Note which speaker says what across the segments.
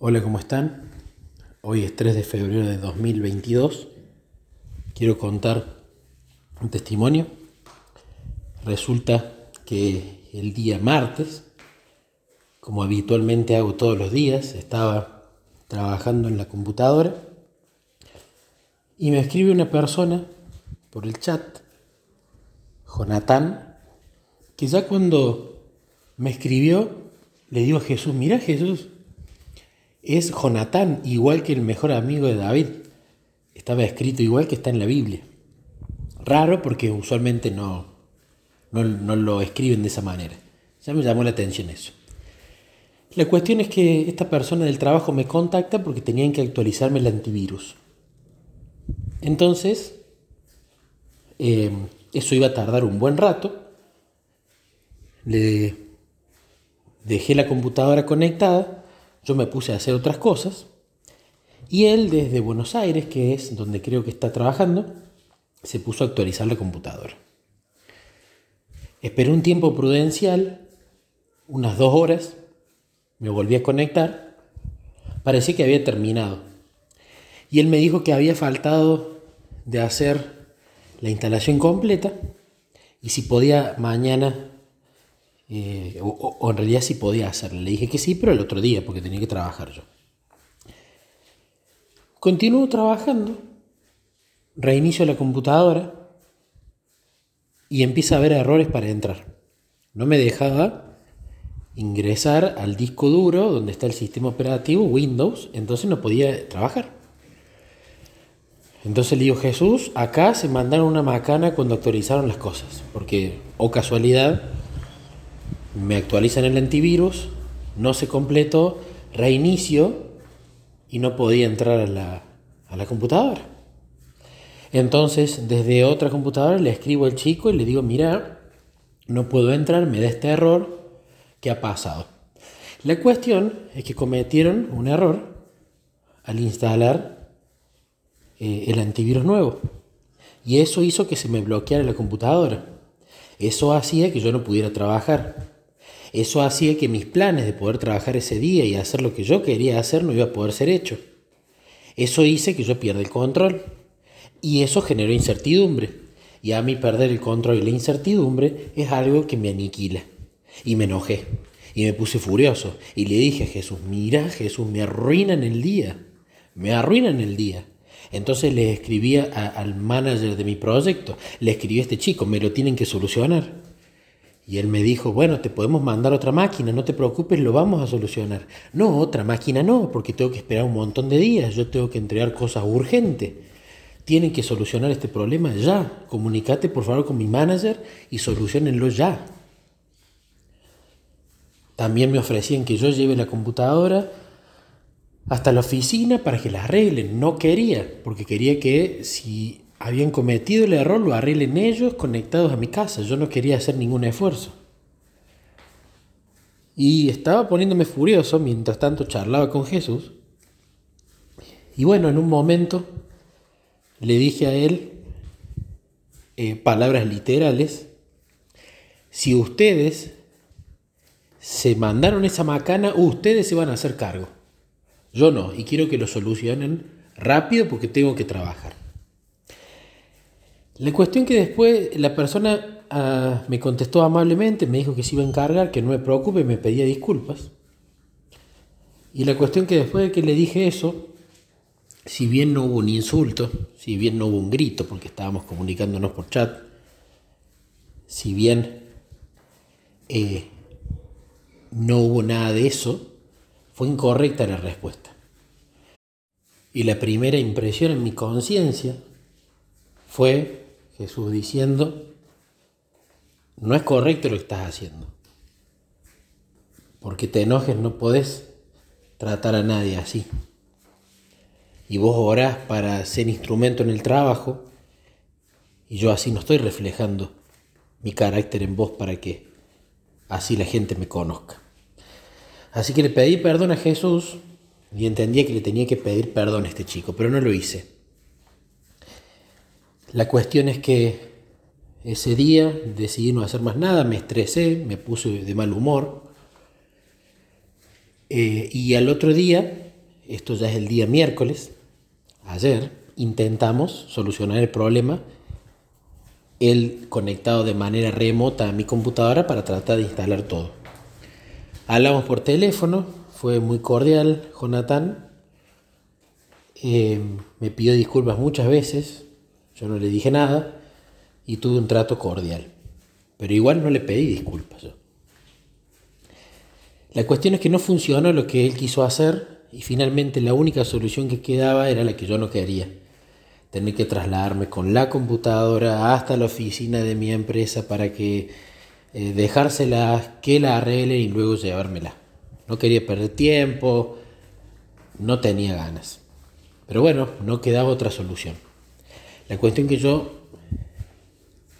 Speaker 1: Hola, ¿cómo están? Hoy es 3 de febrero de 2022. Quiero contar un testimonio. Resulta que el día martes, como habitualmente hago todos los días, estaba trabajando en la computadora y me escribe una persona por el chat, Jonathan, que ya cuando me escribió, le digo a Jesús, mira Jesús, es Jonatán, igual que el mejor amigo de David. Estaba escrito igual que está en la Biblia. Raro porque usualmente no, no, no lo escriben de esa manera. Ya me llamó la atención eso. La cuestión es que esta persona del trabajo me contacta porque tenían que actualizarme el antivirus. Entonces, eh, eso iba a tardar un buen rato. Le dejé la computadora conectada, yo me puse a hacer otras cosas y él desde Buenos Aires, que es donde creo que está trabajando, se puso a actualizar la computadora. Esperé un tiempo prudencial, unas dos horas, me volví a conectar, parecía que había terminado. Y él me dijo que había faltado de hacer la instalación completa y si podía mañana eh, o, en realidad sí podía hacerlo. Le dije que sí, pero el otro día, porque tenía que trabajar yo. Continúo trabajando, reinicio la computadora y empieza a haber errores para entrar. No me dejaba ingresar al disco duro donde está el sistema operativo Windows, entonces no podía trabajar. Entonces le digo, Jesús, acá se mandaron una macana cuando actualizaron las cosas, porque, o casualidad, me actualizan el antivirus, no se completó, reinicio y no podía entrar a la, a la computadora. Entonces, desde otra computadora le escribo al chico y le digo, mira, no puedo entrar, me da este error, ¿qué ha pasado? La cuestión es que cometieron un error al instalar eh, el antivirus nuevo. Y eso hizo que se me bloqueara la computadora. Eso hacía que yo no pudiera trabajar. Eso hacía que mis planes de poder trabajar ese día y hacer lo que yo quería hacer no iba a poder ser hecho. Eso hice que yo pierda el control. Y eso generó incertidumbre. Y a mí perder el control y la incertidumbre es algo que me aniquila. Y me enojé. Y me puse furioso. Y le dije a Jesús, mira Jesús, me arruinan el día. Me arruinan el día. Entonces le escribí al manager de mi proyecto, le escribí a este chico, me lo tienen que solucionar. Y él me dijo, bueno, te podemos mandar otra máquina, no te preocupes, lo vamos a solucionar. No, otra máquina no, porque tengo que esperar un montón de días, yo tengo que entregar cosas urgentes. Tienen que solucionar este problema ya. Comunicate por favor con mi manager y solucionenlo ya. También me ofrecían que yo lleve la computadora hasta la oficina para que la arreglen. No quería, porque quería que si habían cometido el error, lo arreglen ellos conectados a mi casa. Yo no quería hacer ningún esfuerzo. Y estaba poniéndome furioso, mientras tanto charlaba con Jesús. Y bueno, en un momento le dije a él eh, palabras literales, si ustedes se mandaron esa macana, ustedes se van a hacer cargo. Yo no, y quiero que lo solucionen rápido porque tengo que trabajar. La cuestión que después la persona ah, me contestó amablemente, me dijo que se iba a encargar, que no me preocupe, me pedía disculpas. Y la cuestión que después de que le dije eso, si bien no hubo un insulto, si bien no hubo un grito, porque estábamos comunicándonos por chat, si bien eh, no hubo nada de eso, fue incorrecta la respuesta. Y la primera impresión en mi conciencia fue Jesús diciendo, no es correcto lo que estás haciendo. Porque te enojes no podés tratar a nadie así. Y vos orás para ser instrumento en el trabajo y yo así no estoy reflejando mi carácter en vos para que así la gente me conozca. Así que le pedí perdón a Jesús y entendía que le tenía que pedir perdón a este chico, pero no lo hice. La cuestión es que ese día decidí no hacer más nada, me estresé, me puse de mal humor. Eh, y al otro día esto ya es el día miércoles, ayer intentamos solucionar el problema, él conectado de manera remota a mi computadora para tratar de instalar todo. Hablamos por teléfono, fue muy cordial, Jonathan. Eh, me pidió disculpas muchas veces, yo no le dije nada y tuve un trato cordial. Pero igual no le pedí disculpas yo. La cuestión es que no funcionó lo que él quiso hacer y finalmente la única solución que quedaba era la que yo no quería. Tener que trasladarme con la computadora hasta la oficina de mi empresa para que eh, dejársela que la arregle y luego llevármela. No quería perder tiempo, no tenía ganas. Pero bueno, no quedaba otra solución. La cuestión que yo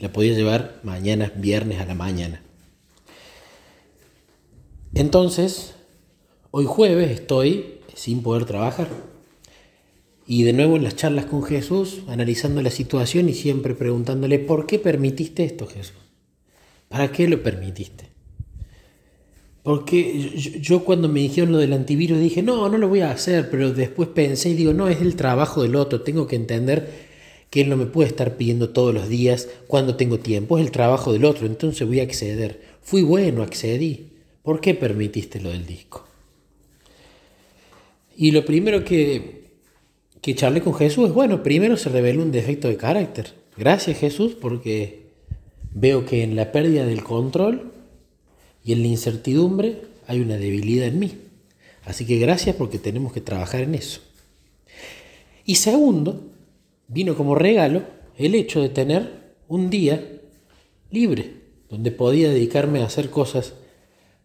Speaker 1: la podía llevar mañana, viernes a la mañana. Entonces, hoy jueves estoy sin poder trabajar. Y de nuevo en las charlas con Jesús, analizando la situación y siempre preguntándole, ¿por qué permitiste esto, Jesús? ¿Para qué lo permitiste? Porque yo cuando me dijeron lo del antivirus dije, no, no lo voy a hacer, pero después pensé y digo, no, es el trabajo del otro, tengo que entender que él no me puede estar pidiendo todos los días cuando tengo tiempo, es el trabajo del otro, entonces voy a acceder. Fui bueno, accedí. ¿Por qué permitiste lo del disco? Y lo primero que, que charlé con Jesús es, bueno, primero se reveló un defecto de carácter. Gracias Jesús porque veo que en la pérdida del control y en la incertidumbre hay una debilidad en mí. Así que gracias porque tenemos que trabajar en eso. Y segundo, vino como regalo el hecho de tener un día libre, donde podía dedicarme a hacer cosas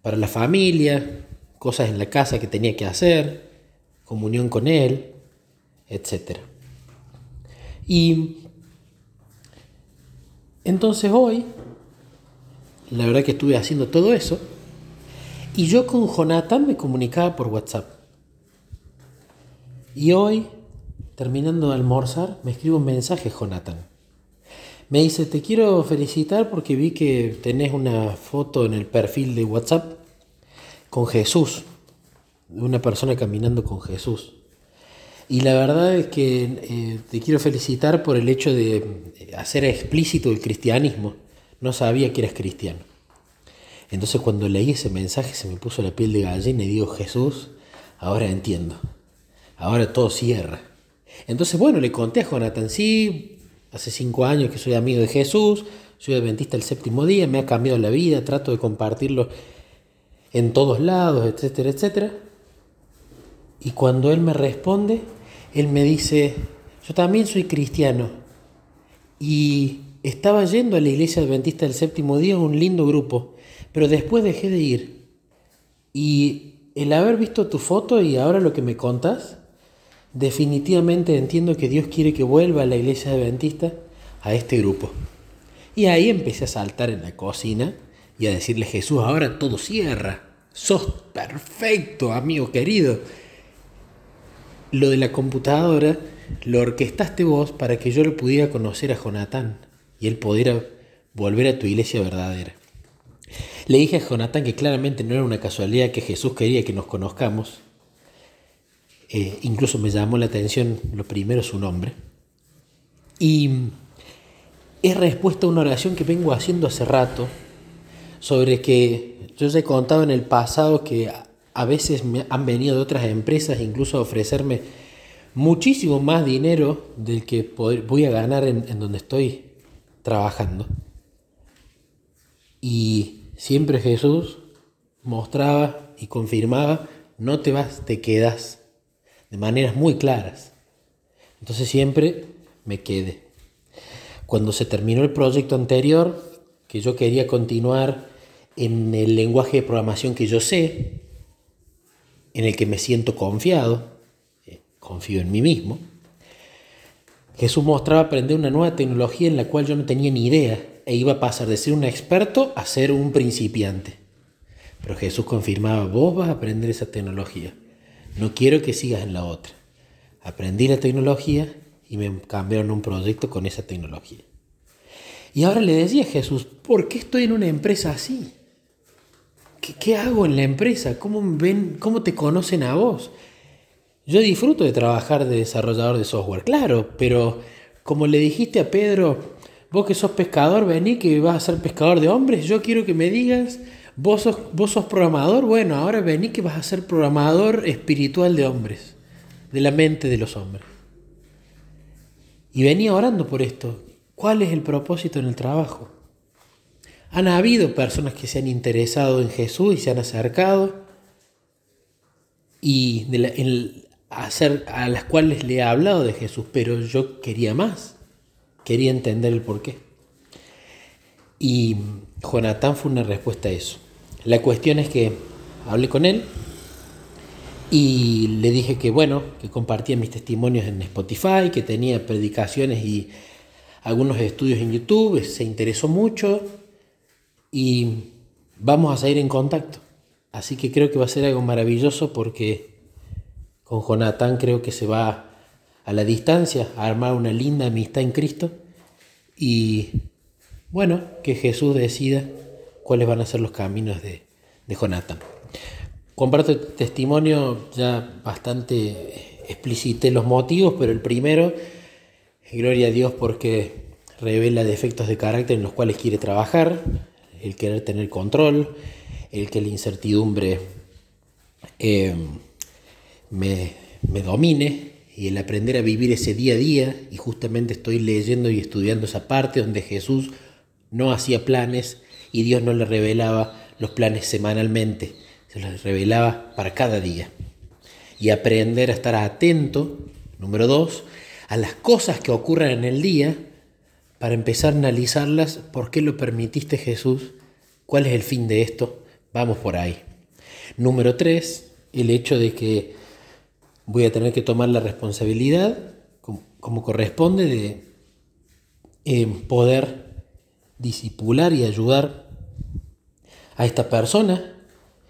Speaker 1: para la familia, cosas en la casa que tenía que hacer, comunión con Él, etc. Y entonces hoy la verdad que estuve haciendo todo eso. Y yo con Jonathan me comunicaba por WhatsApp. Y hoy, terminando de almorzar, me escribe un mensaje Jonathan. Me dice, te quiero felicitar porque vi que tenés una foto en el perfil de WhatsApp con Jesús, una persona caminando con Jesús. Y la verdad es que eh, te quiero felicitar por el hecho de hacer explícito el cristianismo no sabía que eras cristiano. Entonces cuando leí ese mensaje se me puso la piel de gallina y digo, Jesús, ahora entiendo. Ahora todo cierra. Entonces, bueno, le conté a Jonathan, sí, hace cinco años que soy amigo de Jesús, soy adventista el séptimo día, me ha cambiado la vida, trato de compartirlo en todos lados, etcétera, etcétera. Y cuando él me responde, él me dice, yo también soy cristiano. Y estaba yendo a la iglesia adventista del séptimo día, un lindo grupo, pero después dejé de ir. Y el haber visto tu foto y ahora lo que me contas, definitivamente entiendo que Dios quiere que vuelva a la iglesia adventista a este grupo. Y ahí empecé a saltar en la cocina y a decirle, Jesús, ahora todo cierra. Sos perfecto, amigo querido. Lo de la computadora lo orquestaste vos para que yo lo pudiera conocer a Jonathan y él pudiera volver a tu iglesia verdadera. Le dije a Jonathan que claramente no era una casualidad que Jesús quería que nos conozcamos. Eh, incluso me llamó la atención lo primero su nombre. Y es respuesta a una oración que vengo haciendo hace rato sobre que yo ya he contado en el pasado que a veces me han venido de otras empresas incluso a ofrecerme muchísimo más dinero del que voy a ganar en donde estoy trabajando. Y siempre Jesús mostraba y confirmaba, no te vas, te quedas, de maneras muy claras. Entonces siempre me quedé. Cuando se terminó el proyecto anterior, que yo quería continuar en el lenguaje de programación que yo sé, en el que me siento confiado, eh, confío en mí mismo, Jesús mostraba aprender una nueva tecnología en la cual yo no tenía ni idea e iba a pasar de ser un experto a ser un principiante. Pero Jesús confirmaba, vos vas a aprender esa tecnología. No quiero que sigas en la otra. Aprendí la tecnología y me cambiaron un proyecto con esa tecnología. Y ahora le decía a Jesús, ¿por qué estoy en una empresa así? ¿Qué, qué hago en la empresa? ¿Cómo, ven, ¿Cómo te conocen a vos? Yo disfruto de trabajar de desarrollador de software, claro, pero como le dijiste a Pedro, vos que sos pescador, vení que vas a ser pescador de hombres, yo quiero que me digas, vos sos, vos sos programador, bueno, ahora vení que vas a ser programador espiritual de hombres, de la mente de los hombres. Y venía orando por esto. ¿Cuál es el propósito en el trabajo? Han habido personas que se han interesado en Jesús y se han acercado y hacer, a las cuales le he hablado de Jesús, pero yo quería más, quería entender el porqué. Y Jonatán fue una respuesta a eso. La cuestión es que hablé con él y le dije que bueno, que compartía mis testimonios en Spotify, que tenía predicaciones y algunos estudios en YouTube, se interesó mucho y vamos a seguir en contacto. Así que creo que va a ser algo maravilloso porque con Jonathan creo que se va a la distancia a armar una linda amistad en Cristo y bueno, que Jesús decida cuáles van a ser los caminos de, de Jonathan. Comparto testimonio, ya bastante explicité los motivos, pero el primero, gloria a Dios porque revela defectos de carácter en los cuales quiere trabajar, el querer tener control, el que la incertidumbre eh, me domine y el aprender a vivir ese día a día, y justamente estoy leyendo y estudiando esa parte donde Jesús no hacía planes y Dios no le revelaba los planes semanalmente, se los revelaba para cada día. Y aprender a estar atento, número dos, a las cosas que ocurran en el día para empezar a analizarlas, ¿por qué lo permitiste Jesús? ¿Cuál es el fin de esto? Vamos por ahí. Número tres, el hecho de que voy a tener que tomar la responsabilidad, como, corresponde, de eh, poder disipular y ayudar a esta persona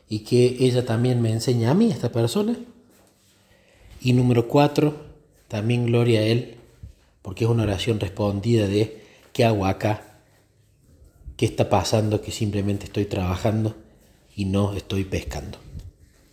Speaker 1: y que ella también me enseñe a mí, a esta persona. Y número cuatro, también gloria a Él, porque es una oración respondida de ¿qué hago acá? ¿Qué está pasando? Que simplemente estoy trabajando y no estoy pescando.